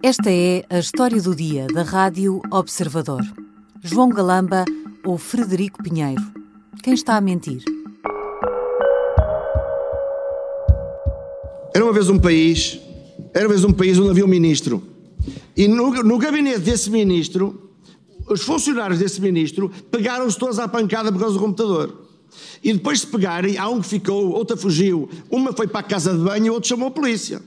Esta é a história do dia da Rádio Observador. João Galamba ou Frederico Pinheiro? Quem está a mentir? Era uma vez um país, era uma vez um país onde havia um ministro. E no, no gabinete desse ministro, os funcionários desse ministro pegaram-se todos à pancada por causa do computador. E depois de pegarem, há um que ficou, outra fugiu, uma foi para a casa de banho e outro chamou a polícia.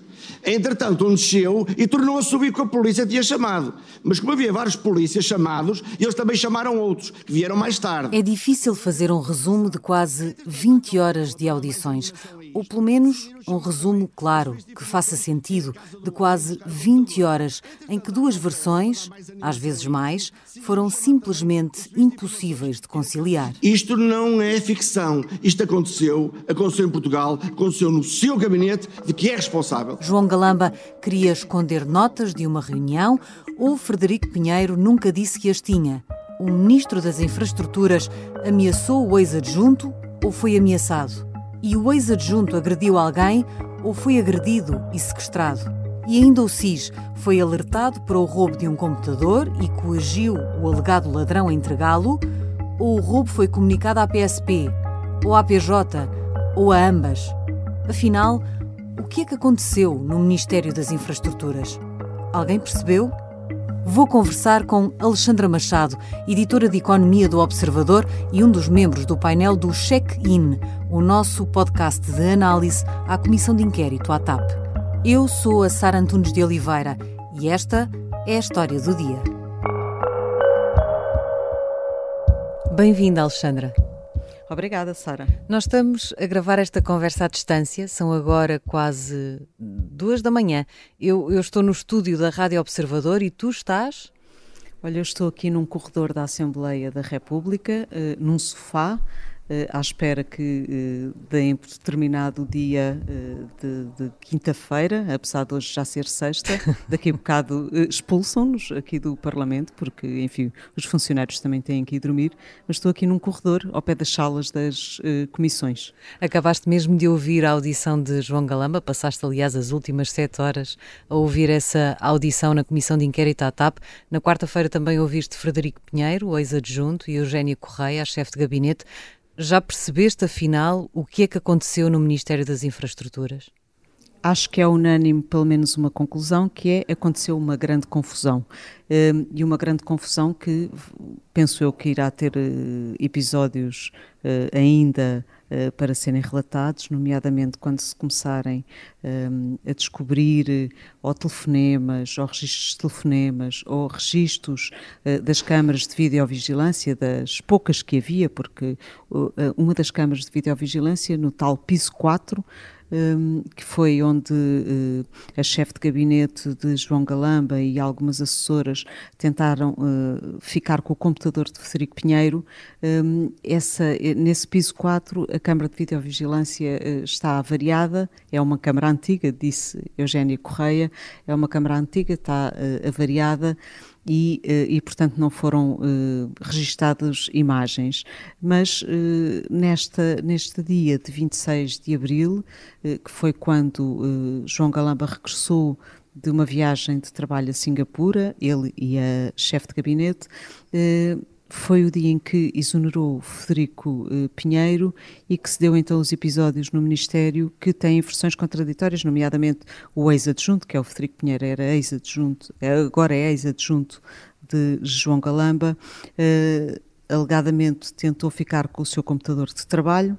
Entretanto, um desceu e tornou a subir com a polícia tinha chamado. Mas como havia vários polícias chamados, eles também chamaram outros, que vieram mais tarde. É difícil fazer um resumo de quase 20 horas de audições ou pelo menos um resumo claro, que faça sentido, de quase 20 horas, em que duas versões, às vezes mais, foram simplesmente impossíveis de conciliar. Isto não é ficção. Isto aconteceu, aconteceu em Portugal, aconteceu no seu gabinete, de que é responsável. João Galamba queria esconder notas de uma reunião ou Frederico Pinheiro nunca disse que as tinha. O ministro das Infraestruturas ameaçou o ex-adjunto ou foi ameaçado? E o ex-adjunto agrediu alguém ou foi agredido e sequestrado. E ainda o SIS foi alertado para o roubo de um computador e coagiu o alegado ladrão a entregá-lo, ou o roubo foi comunicado à PSP, ou à PJ, ou a ambas. Afinal, o que é que aconteceu no Ministério das Infraestruturas? Alguém percebeu? Vou conversar com Alexandra Machado, editora de Economia do Observador e um dos membros do painel do Check-In, o nosso podcast de análise à Comissão de Inquérito à TAP. Eu sou a Sara Antunes de Oliveira e esta é a história do dia. Bem-vinda, Alexandra. Obrigada, Sara. Nós estamos a gravar esta conversa à distância, são agora quase duas da manhã. Eu, eu estou no estúdio da Rádio Observador e tu estás? Olha, eu estou aqui num corredor da Assembleia da República, uh, num sofá, à espera que uh, deem por determinado dia uh, de, de quinta-feira, apesar de hoje já ser sexta, daqui a bocado expulsam-nos aqui do Parlamento, porque, enfim, os funcionários também têm que ir dormir, mas estou aqui num corredor ao pé das salas das comissões. Acabaste mesmo de ouvir a audição de João Galamba, passaste, aliás, as últimas sete horas a ouvir essa audição na Comissão de Inquérito à TAP. Na quarta-feira também ouviste Frederico Pinheiro, o ex-adjunto, e Eugénia Correia, a chefe de gabinete. Já percebeste, afinal, o que é que aconteceu no Ministério das Infraestruturas? Acho que é unânime, pelo menos, uma conclusão, que é aconteceu uma grande confusão. Hum, e uma grande confusão que penso eu que irá ter eh, episódios eh, ainda eh, para serem relatados, nomeadamente quando se começarem um, a descobrir ou telefonemas, ou registros de telefonemas, ou registros uh, das câmaras de videovigilância, das poucas que havia, porque uh, uma das câmaras de videovigilância, no tal piso 4, um, que foi onde uh, a chefe de gabinete de João Galamba e algumas assessoras tentaram uh, ficar com o computador de Frederico Pinheiro. Um, essa, nesse piso 4, a Câmara de Videovigilância está avariada, é uma Câmara antiga, disse Eugénia Correia, é uma Câmara antiga, está avariada e, eh, e portanto não foram uh, registadas imagens. Mas uh, nesta, neste dia de 26 de abril, uh, que foi quando João Galamba regressou de uma viagem de trabalho a Singapura, ele e a chefe de gabinete, foi o dia em que exonerou Federico uh, Pinheiro e que se deu então os episódios no Ministério que têm versões contraditórias, nomeadamente o ex-adjunto, que é o Federico Pinheiro, era ex-adjunto, agora é ex-adjunto de João Galamba, uh, alegadamente tentou ficar com o seu computador de trabalho,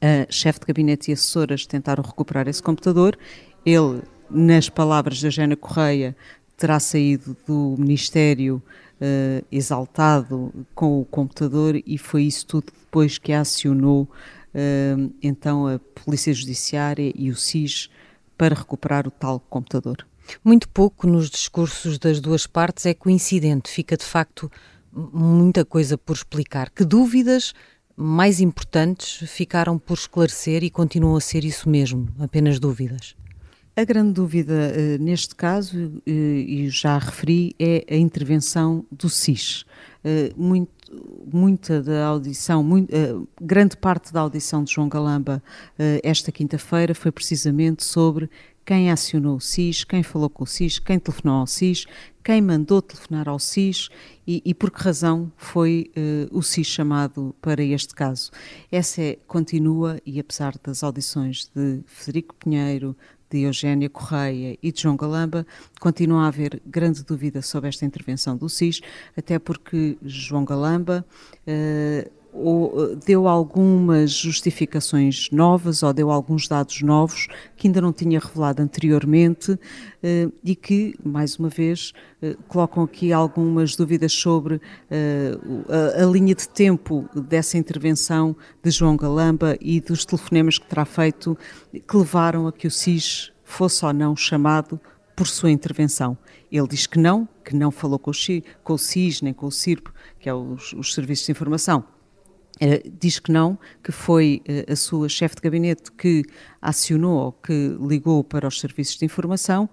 a chefe de gabinete e assessoras tentaram recuperar esse computador, ele, nas palavras da Eugénia Correia, terá saído do Ministério uh, exaltado com o computador e foi isso tudo depois que acionou uh, então a Polícia Judiciária e o SIS para recuperar o tal computador. Muito pouco nos discursos das duas partes é coincidente, fica de facto muita coisa por explicar. Que dúvidas mais importantes ficaram por esclarecer e continuam a ser isso mesmo, apenas dúvidas? A grande dúvida uh, neste caso, uh, e já referi, é a intervenção do SIS. Uh, muito, muita da audição, muito, grande parte da audição de João Galamba esta quinta-feira foi precisamente sobre quem acionou o SIS, quem falou com o SIS, quem telefonou ao SIS, quem mandou telefonar ao SIS e, e por que razão foi uh, o SIS chamado para este caso. Essa é, continua, e apesar das audições de Federico Pinheiro, de Eugénia Correia e de João Galamba, continua a haver grande dúvida sobre esta intervenção do SIS, até porque João Galamba uh, ou deu algumas justificações novas ou deu alguns dados novos que ainda não tinha revelado anteriormente eh, e que, mais uma vez, eh, colocam aqui algumas dúvidas sobre eh, a, linha de tempo dessa intervenção de João Galamba e dos telefonemas que terá feito que levaram a que o SIS fosse ou não chamado por sua intervenção. Ele diz que não, que não falou com o, XI, com o SIS nem com o CIRP, que é os, os serviços de informação Diz que não, que foi uh, a sua chefe de gabinete que acionou ou que ligou para os serviços de informação,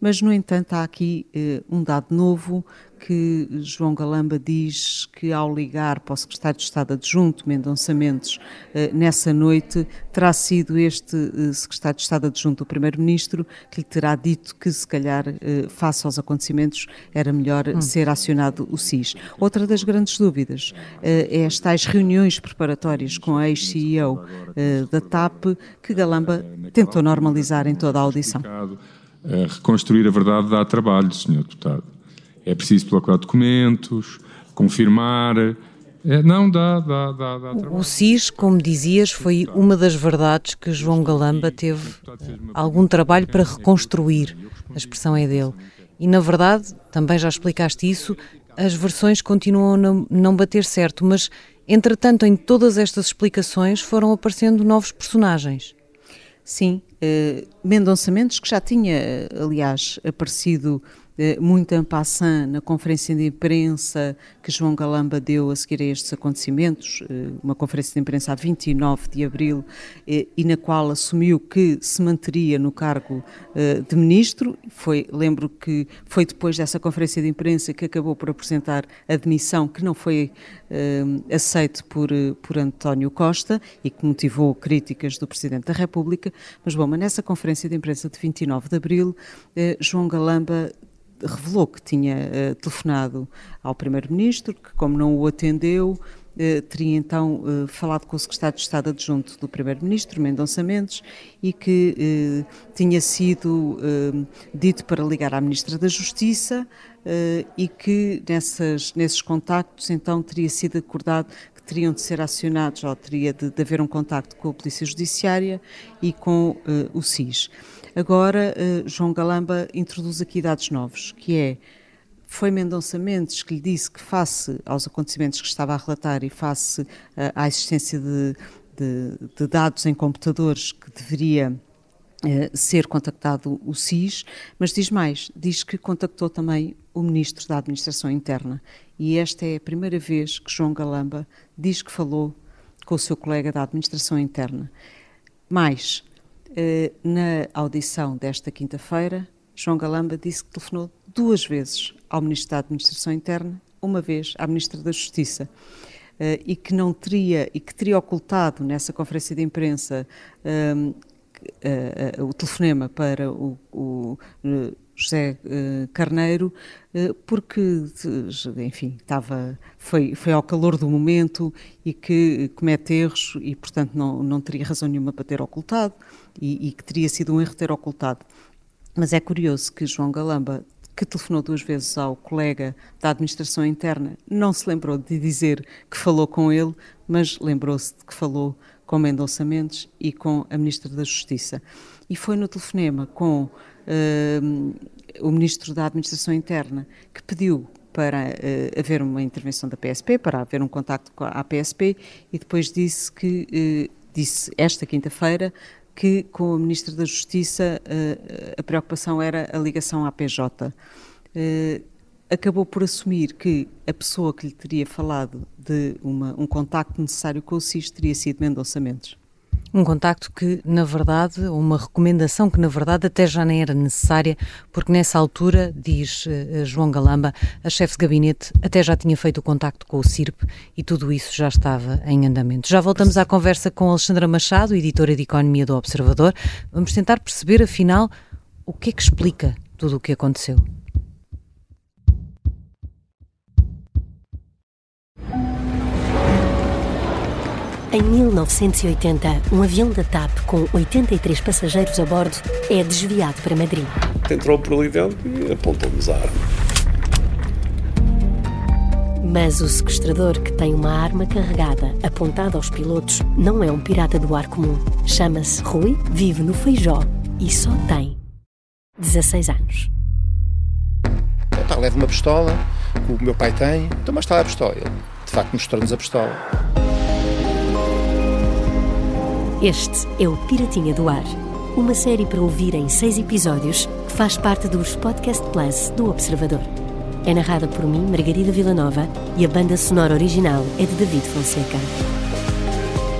mas, no entanto, há aqui uh, um dado novo que João Galamba diz que, ao ligar para o secretário de Estado adjunto, Mendonça Mendes, uh, nessa noite, terá sido este uh, secretário de Estado adjunto, o primeiro-ministro, que lhe terá dito que, se calhar, face aos acontecimentos, era melhor hum. ser acionado o SIS. Outra das grandes dúvidas é as tais reuniões preparatórias com a ex-CEO da TAP, que Galamba tentou normalizar em toda a audição reconstruir a verdade dá trabalho, Sr. Deputado. É preciso procurar documentos, confirmar. É, não, dá, dá, dá, dá trabalho. O SIS, como dizias, foi uma das verdades que João Galamba teve algum trabalho para reconstruir. A expressão é dele. E, na verdade, também já explicaste isso, as versões continuam a não bater certo, mas, entretanto, em todas estas explicações foram aparecendo novos personagens. Sim, Mendonça Mendes, que já tinha, aliás, aparecido eh, muito en passant na conferência de imprensa que João Galamba deu a seguir a estes acontecimentos, eh, uma conferência de imprensa a 29 de abril, eh, e na qual assumiu que se manteria no cargo de ministro. Foi, lembro que foi depois dessa conferência de imprensa que acabou por apresentar a demissão, que não foi aceito por, por António Costa e que motivou críticas do Presidente da República. Mas, bom, mas nessa conferência de imprensa de 29 de abril, João Galamba revelou que tinha uh, telefonado ao Primeiro-Ministro, que, como não o atendeu, uh, teria então uh, falado com o Secretário de Estado Adjunto do Primeiro-Ministro, Mendonça Mendes, e que tinha sido dito para ligar à Ministra da Justiça e que nessas, nesses contactos então teria sido acordado que teriam de ser acionados, ou teria de, de haver um contacto com a Polícia Judiciária e com o SIS. Agora, uh, João Galamba introduz aqui dados novos, que é foi Mendonça Mendes que lhe disse que, face aos acontecimentos que estava a relatar e face uh, à existência de, de, de, dados em computadores que deveria uh, ser contactado o SIS, mas diz mais, diz que contactou também o Ministro da Administração Interna. E esta é a primeira vez que João Galamba diz que falou com o seu colega da Administração Interna. Mais, eh, na audição desta quinta-feira, João Galamba disse que telefonou duas vezes ao Ministro da Administração Interna, uma vez à Ministra da Justiça. Uh, e que não teria e que teria ocultado nessa conferência de imprensa uh, o telefonema para o, o José Carneiro porque enfim estava foi foi ao calor do momento e que comete erros e portanto não não teria razão nenhuma para ter ocultado e, e que teria sido um erro ter ocultado. Mas é curioso que João Galamba, que telefonou duas vezes ao colega da administração interna, não se lembrou de dizer que falou com ele, mas lembrou-se de que falou com Mendonça Mendes e com a Ministra da Justiça. E foi no telefonema com uh, o Ministro da Administração Interna que pediu para uh, haver uma intervenção da PSP, para haver um contacto com a PSP, e depois disse que, uh, disse esta quinta-feira, que com a Ministra da Justiça uh, a preocupação era a ligação à PJ. Eh, acabou por assumir que a pessoa que lhe teria falado de uma, um contacto necessário com o SIS teria sido Mendonça Mendes. Um contacto que, na verdade, uma recomendação que, na verdade, até já nem era necessária, porque nessa altura, diz uh, João Galamba, a chefe de gabinete até já tinha feito o contacto com o CIRP e tudo isso já estava em andamento. Já voltamos à conversa com Alexandra Machado, editora de Economia do Observador. Vamos tentar perceber, afinal, O que é que explica tudo o que aconteceu? Em 1980, um avião da TAP com 83 passageiros a bordo é desviado para Madrid. Entrou por ali dentro e apontou-nos a arma. Mas o sequestrador, que tem uma arma carregada apontada aos pilotos, não é um pirata do ar comum. Chama-se Rui, vive no Feijó e só tem 16 anos. Tá, leva uma pistola, que o meu pai tem, então mas está a pistola. Ele, de facto, mostrou-nos a pistola. Este é o Piratinha do Ar, uma série para ouvir em seis episódios que faz parte dos Podcast Plus do Observador. É narrada por mim, Margarida Villanova, e a banda sonora original é de David Fonseca.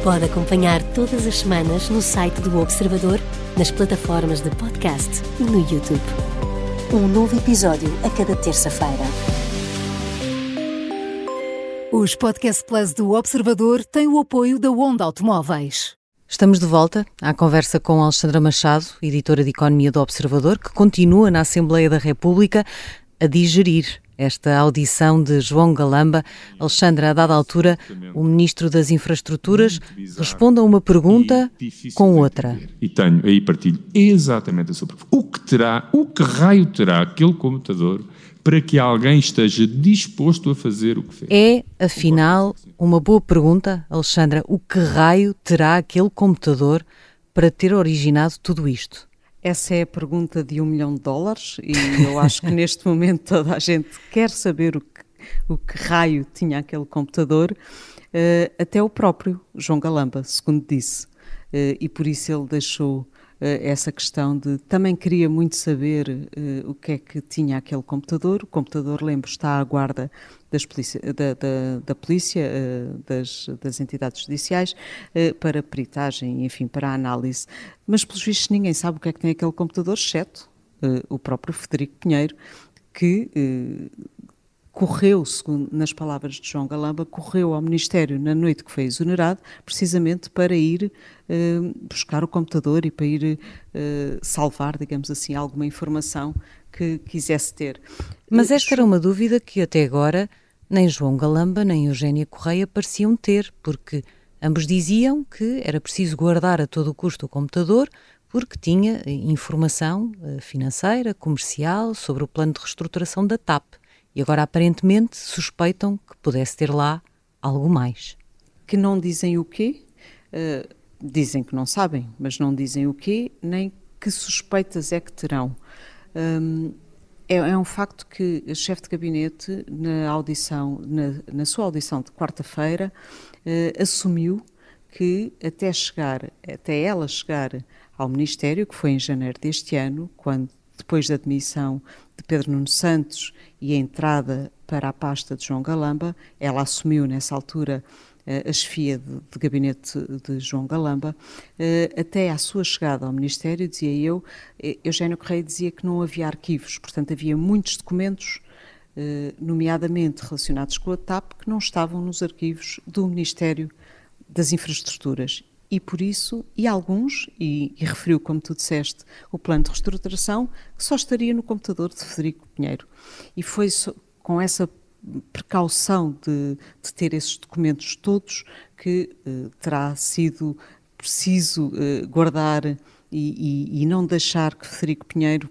Pode acompanhar todas as semanas no site do Observador, nas plataformas de podcast e no YouTube. Um novo episódio a cada terça-feira. Os Podcast Plus do Observador têm o apoio da Onda Automóveis. Estamos de volta à conversa com Alexandra Machado, editora de Economia do Observador, que continua na Assembleia da República a digerir esta audição de João Galamba. Alexandra, a dada altura, o Ministro das Infraestruturas responde a uma pergunta com outra. E tenho, aí partilho exatamente a sua pergunta. O que terá, o que raio terá aquele computador para que alguém esteja disposto a fazer o que fez? É, afinal, uma boa pergunta, Alexandra. O que raio terá aquele computador para ter originado tudo isto? Essa é a pergunta de um milhão de dólares e eu acho que neste momento toda a gente quer saber o que, o que raio tinha aquele computador, uh, até o próprio João Galamba, segundo disse. Uh, e por isso ele deixou eh, essa questão de também queria muito saber uh, o que é que tinha aquele computador. O computador, lembro, está à guarda polícia, da, da, da polícia, uh, das, das, entidades judiciais, uh, para peritagem, enfim, para análise. Mas, pelos vistos, ninguém sabe o que é que tem aquele computador, exceto o próprio Federico Pinheiro, que correu, segundo nas palavras de João Galamba, correu ao Ministério na noite que foi exonerado, precisamente para ir buscar o computador e para ir salvar, digamos assim, alguma informação que quisesse ter. Mas esta era uma dúvida que até agora nem João Galamba nem Eugénia Correia pareciam ter, porque ambos diziam que era preciso guardar a todo custo o computador porque tinha informação eh, financeira, comercial, sobre o plano de reestruturação da TAP. E agora, aparentemente, suspeitam que pudesse ter lá algo mais. Que não dizem o quê? Uh, dizem que não sabem, mas não dizem o quê, nem que suspeitas é que terão. Um, é, é, um facto que o chefe de gabinete, na audição, na, na sua audição de quarta-feira, uh, assumiu que até chegar, até ela chegar ao Ministério, que foi em janeiro deste ano, quando depois da demissão de Pedro Nuno Santos e a entrada para a pasta de João Galamba, ela assumiu nessa altura a chefia de, de, gabinete de João Galamba, eh, até à sua chegada ao Ministério, dizia eu, eh, Eugênio Correia dizia que não havia arquivos, portanto havia muitos documentos, nomeadamente relacionados com a TAP, que não estavam nos arquivos do Ministério das Infraestruturas. E por isso, e alguns, e, e, referiu, como tu disseste, o plano de reestruturação, que só estaria no computador de Federico Pinheiro. E foi com essa precaução de, de, ter esses documentos todos que uh, terá sido preciso uh, guardar e, e, e não deixar que Federico Pinheiro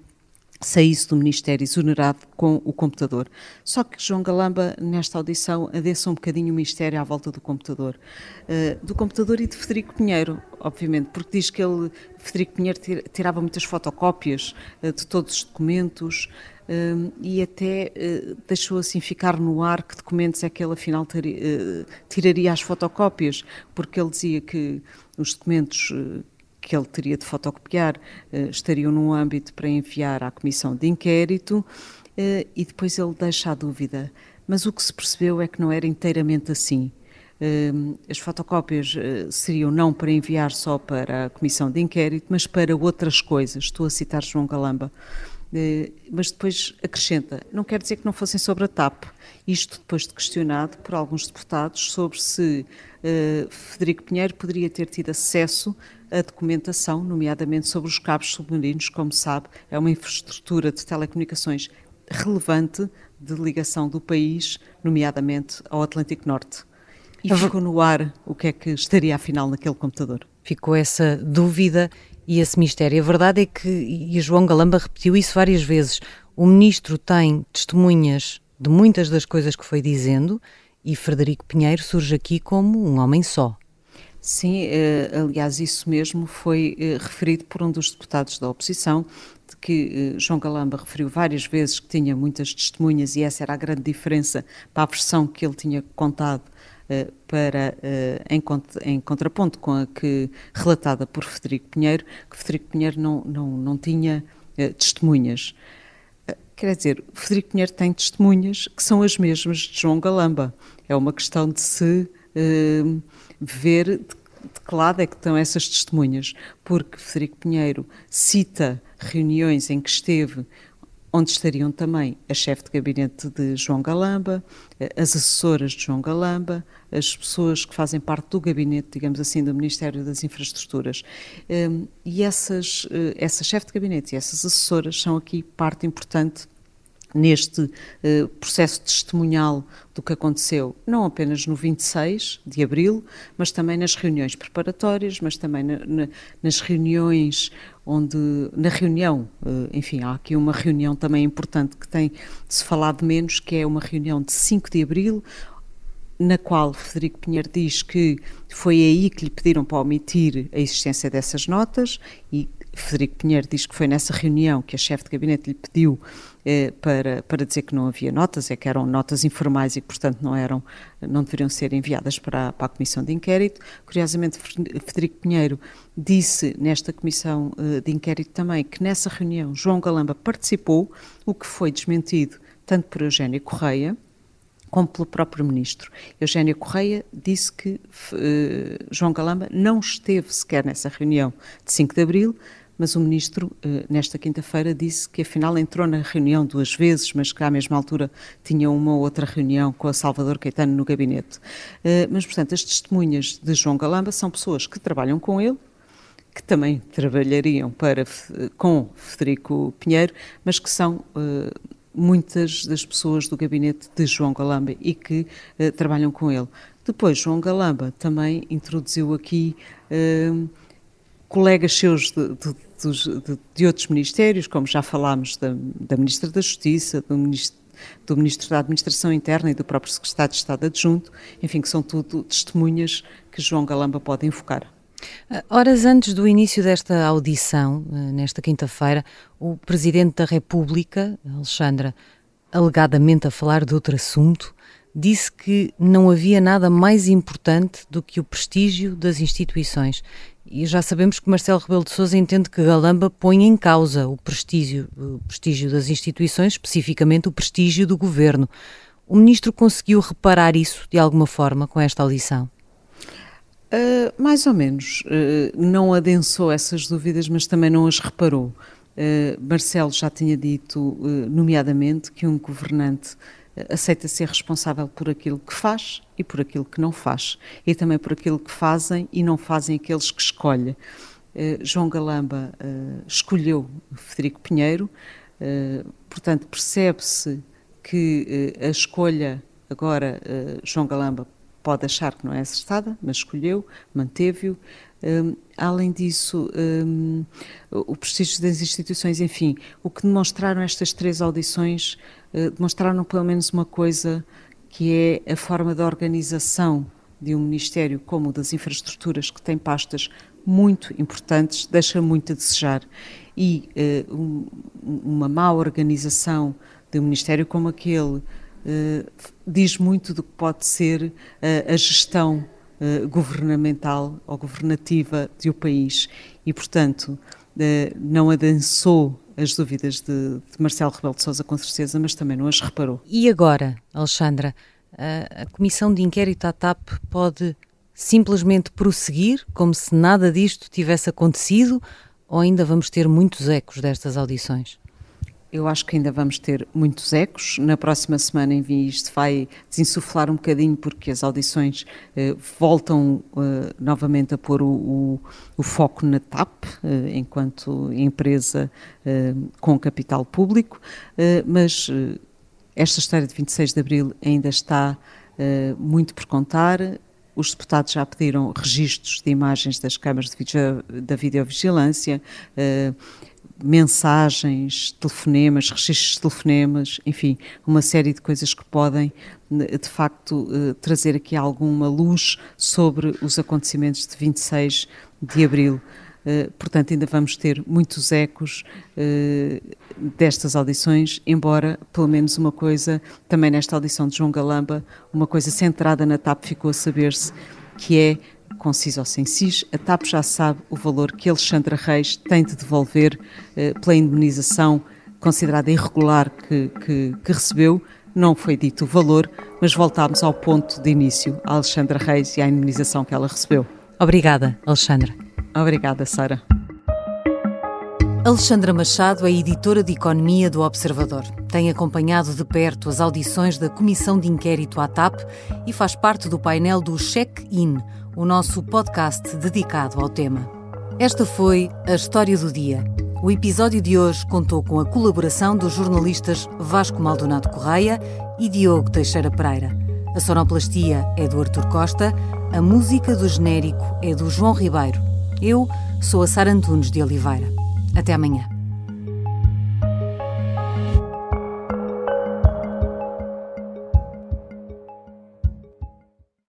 saísse do Ministério exonerado com o computador. Só que João Galamba, nesta audição, adeça um bocadinho o mistério à volta do computador. Uh, do computador e de Federico Pinheiro, obviamente, porque diz que ele, Federico Pinheiro, tirava muitas fotocópias uh, de todos os documentos uh, e até deixou assim ficar no ar que documentos é que ele afinal tiraria as fotocópias, porque ele dizia que os documentos que ele teria de fotocopiar uh, estariam num âmbito para enviar à comissão de inquérito uh, e depois ele deixa a dúvida. Mas o que se percebeu é que não era inteiramente assim. Uh, as fotocópias seriam não para enviar só para a comissão de inquérito, mas para outras coisas. Estou a citar João Galamba. mas depois acrescenta, não quer dizer que não fossem sobre a TAP. Isto depois de questionado por alguns deputados sobre se Federico Pinheiro poderia ter tido acesso a documentação, nomeadamente sobre os cabos submarinos, como sabe, é uma infraestrutura de telecomunicações relevante de ligação do país, nomeadamente ao Atlântico Norte. E ficou no ar o que é que estaria afinal naquele computador. Ficou essa dúvida e esse mistério. A verdade é que, e João Galamba repetiu isso várias vezes, o ministro tem testemunhas de muitas das coisas que foi dizendo e Frederico Pinheiro surge aqui como um homem só. Sim, eh, aliás, isso mesmo foi eh, referido por um dos deputados da oposição, de que eh, João Galamba referiu várias vezes que tinha muitas testemunhas e essa era a grande diferença para a versão que ele tinha contado para, em, em, contraponto com a que relatada por Frederico Pinheiro, que Frederico Pinheiro não, não, não tinha testemunhas. Quer dizer, Frederico Pinheiro tem testemunhas que são as mesmas de João Galamba. É uma questão de se ver de que lado é que estão essas testemunhas, porque Frederico Pinheiro cita reuniões em que esteve onde estariam também a chefe de gabinete de João Galamba, eh, as assessoras de João Galamba, as pessoas que fazem parte do gabinete, digamos assim, do Ministério das Infraestruturas. Ehm, e essas, eh, essa chefe de gabinete e essas assessoras são aqui parte importante neste uh, processo testemunhal do que aconteceu, não apenas no 26 de abril, mas também nas reuniões preparatórias, mas também na, na, nas reuniões onde, na reunião, uh, enfim, há aqui uma reunião também importante que tem se falado menos, que é uma reunião de 5 de abril, na qual Frederico Pinheiro diz que foi aí que lhe pediram para omitir a existência dessas notas e Frederico Pinheiro diz que foi nessa reunião que a chefe de gabinete lhe pediu eh, para, para dizer que não havia notas, é que eram notas informais e que, portanto, não, eram, não deveriam ser enviadas para, para a comissão de inquérito. Curiosamente, Frederico Pinheiro disse nesta comissão eh, de inquérito também que nessa reunião João Galamba participou, o que foi desmentido tanto por Eugénia Correia, como pelo próprio ministro. Eugénia Correia disse que uh, João Galamba não esteve sequer nessa reunião de 5 de abril, mas o ministro, eh, nesta quinta-feira, disse que afinal entrou na reunião duas vezes, mas que à mesma altura tinha uma ou outra reunião com a Salvador Caetano no gabinete. Eh, mas, portanto, as testemunhas de João Galamba são pessoas que trabalham com ele, que também trabalhariam para, com Federico Pinheiro, mas que são muitas das pessoas do gabinete de João Galamba e que trabalham com ele. Depois, João Galamba também introduziu aqui colegas seus de, de, de, de, outros ministérios, como já falámos da, da Ministra da Justiça, do Ministro, do Ministro da Administração Interna e do próprio Secretário de Estado Adjunto, enfim, que são tudo testemunhas que João Galamba pode invocar. Ah, horas antes do início desta audição, ah, nesta quinta-feira, o Presidente da República, Alexandra, alegadamente a falar de outro assunto, disse que não havia nada mais importante do que o prestígio das instituições e já sabemos que Marcelo Rebelo de Sousa entende que Galamba põe em causa o prestígio, o prestígio das instituições, especificamente o prestígio do governo. O ministro conseguiu reparar isso de alguma forma com esta audição? Uh, mais ou menos. Uh, não adensou essas dúvidas, mas também não as reparou. Uh, Marcelo já tinha dito, nomeadamente, que um governante aceita ser responsável por aquilo que faz e por aquilo que não faz, e também por aquilo que fazem e não fazem aqueles que escolhe. Uh, João Galamba uh, escolheu Federico Pinheiro, uh, portanto, percebe-se que a escolha, agora, João Galamba pode achar que não é acertada, mas escolheu, manteve-o. Além disso, o prestígio das instituições, enfim, o que demonstraram estas três audições eh, demonstraram pelo menos uma coisa que é a forma de organização de um Ministério como o das Infraestruturas, que tem pastas muito importantes, deixa muito a desejar. E uh, um, uma má organização de um Ministério como aquele uh, diz muito do que pode ser uh, a gestão governamental ou governativa de um país. E, portanto, não adensou as dúvidas de, de Marcelo Rebelo de Sousa, com certeza, mas também não as reparou. E agora, Alexandra, a, a comissão de inquérito à TAP pode simplesmente prosseguir como se nada disto tivesse acontecido ou ainda vamos ter muitos ecos destas audições? Eu acho que ainda vamos ter muitos ecos. Na próxima semana, enfim, isto vai desinsuflar um bocadinho, porque as audições eh, voltam eh, novamente a pôr o, o, o, foco na TAP, eh, enquanto empresa eh, com capital público, eh, mas eh, esta história de 26 de abril ainda está muito por contar. Os deputados já pediram registros de imagens das câmaras de video, da videovigilância mensagens, telefonemas, registros de telefonemas, enfim, uma série de coisas que podem, de facto, eh, trazer aqui alguma luz sobre os acontecimentos de 26 de abril. Eh, portanto, ainda vamos ter muitos ecos eh, destas audições, embora, pelo menos, uma coisa, também nesta audição de João Galamba, uma coisa centrada na TAP ficou a saber-se, que é com CIS ou sem CIS, a TAP já sabe o valor que Alexandra Reis tem de devolver eh, pela indemnização considerada irregular que, que, que, recebeu. Não foi dito o valor, mas voltámos ao ponto de início, a Alexandra Reis e à indemnização que ela recebeu. Obrigada, Alexandra. Obrigada, Sara. Alexandra Machado é editora de Economia do Observador. Tem acompanhado de perto as audições da Comissão de Inquérito à TAP e faz parte do painel do Check-In, o nosso podcast dedicado ao tema. Esta foi a história do dia. O episódio de hoje contou com a colaboração dos jornalistas Vasco Maldonado Correia e Diogo Teixeira Pereira. A sonoplastia é do Artur Costa, a música do genérico é do João Ribeiro. Eu sou a Sara Antunes de Oliveira. Até amanhã.